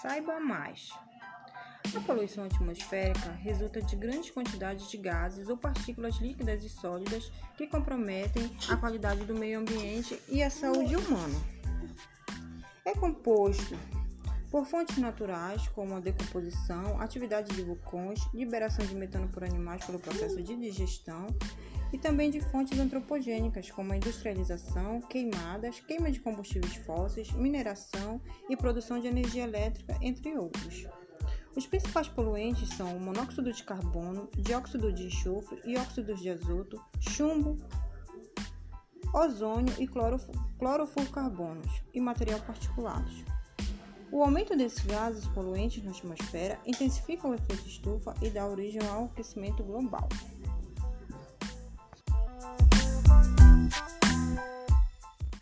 Saiba mais. A poluição atmosférica resulta de grandes quantidades de gases ou partículas líquidas e sólidas que comprometem a qualidade do meio ambiente e a saúde humana. É composto por fontes naturais, como a decomposição, atividade de vulcões, liberação de metano por animais pelo processo de digestão, e também de fontes antropogênicas, como a industrialização, queimadas, queima de combustíveis fósseis, mineração e produção de energia elétrica, entre outros. Os principais poluentes são o monóxido de carbono, dióxido de enxofre e óxidos de azoto, chumbo, ozônio e clorofluorcarbonos e material particulados. O aumento desses gases poluentes na atmosfera intensifica o efeito estufa e dá origem ao aquecimento global.